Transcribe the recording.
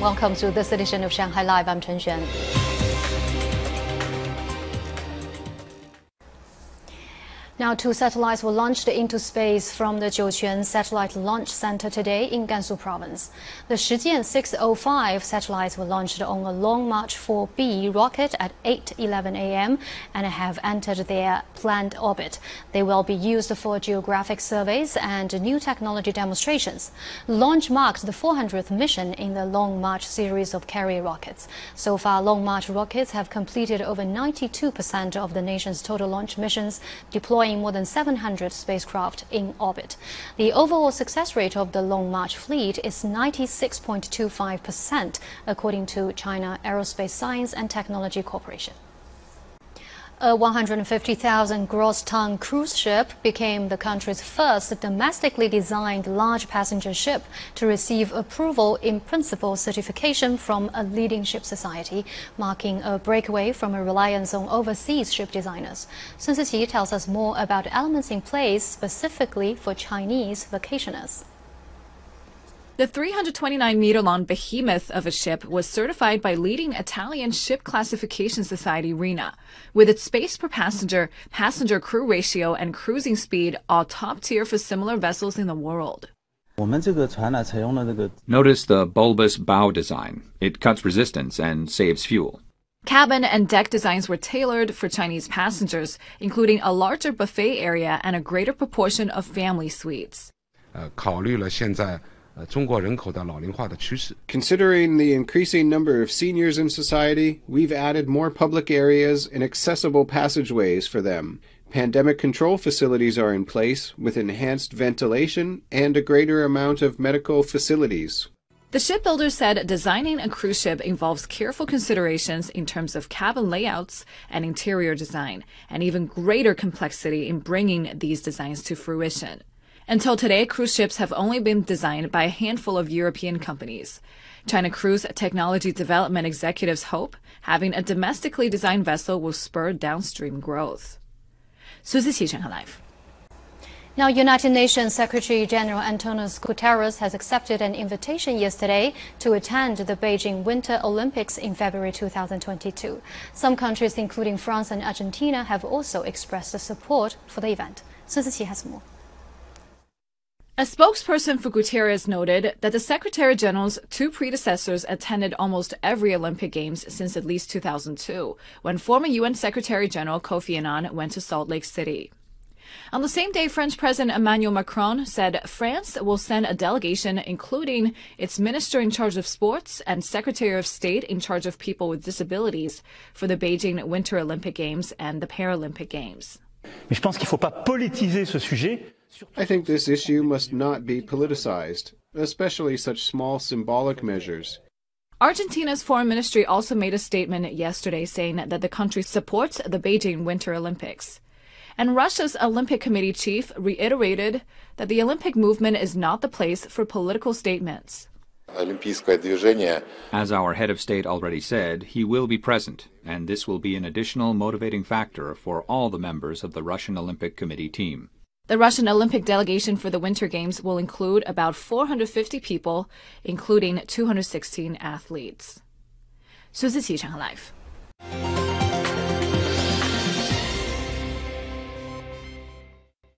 Welcome to this edition of Shanghai Live. I'm Chen Xuan. Now, two satellites were launched into space from the Jiuquan Satellite Launch Center today in Gansu Province. The Shijian 605 satellites were launched on a Long March 4B rocket at 8:11 a.m. and have entered their planned orbit. They will be used for geographic surveys and new technology demonstrations. Launch marks the 400th mission in the Long March series of carrier rockets. So far, Long March rockets have completed over 92% of the nation's total launch missions, deploying more than 700 spacecraft in orbit. The overall success rate of the Long March fleet is 96.25%, according to China Aerospace Science and Technology Corporation. A 150,000 gross ton cruise ship became the country's first domestically designed large passenger ship to receive approval in principle certification from a leading ship society, marking a breakaway from a reliance on overseas ship designers. Su Siqi tells us more about elements in place specifically for Chinese vacationers. The 329 meter long behemoth of a ship was certified by leading Italian ship classification society RINA. With its space per passenger, passenger crew ratio, and cruising speed all top tier for similar vessels in the world. Notice the bulbous bow design. It cuts resistance and saves fuel. Cabin and deck designs were tailored for Chinese passengers, including a larger buffet area and a greater proportion of family suites. Uh, 考虑了现在 Considering the increasing number of seniors in society, we've added more public areas and accessible passageways for them. Pandemic control facilities are in place with enhanced ventilation and a greater amount of medical facilities. The shipbuilder said designing a cruise ship involves careful considerations in terms of cabin layouts and interior design, and even greater complexity in bringing these designs to fruition. Until today, cruise ships have only been designed by a handful of European companies. China Cruise Technology Development executives hope having a domestically designed vessel will spur downstream growth. Su Siqi Shanghai Live. Now, United Nations Secretary General Antonio Guterres has accepted an invitation yesterday to attend the Beijing Winter Olympics in February 2022. Some countries, including France and Argentina, have also expressed support for the event. Su Siqi has more. A spokesperson for Guterres noted that the Secretary General's two predecessors attended almost every Olympic Games since at least 2002, when former UN Secretary General Kofi Annan went to Salt Lake City. On the same day, French President Emmanuel Macron said France will send a delegation, including its minister in charge of sports and secretary of state in charge of people with disabilities, for the Beijing Winter Olympic Games and the Paralympic Games. Mais je pense qu'il ne faut pas politiser ce sujet. I think this issue must not be politicized, especially such small symbolic measures. Argentina's foreign ministry also made a statement yesterday saying that the country supports the Beijing Winter Olympics. And Russia's Olympic Committee chief reiterated that the Olympic movement is not the place for political statements. As our head of state already said, he will be present, and this will be an additional motivating factor for all the members of the Russian Olympic Committee team. The Russian Olympic delegation for the Winter Games will include about 450 people, including 216 athletes. 苏思琪，上海 Live。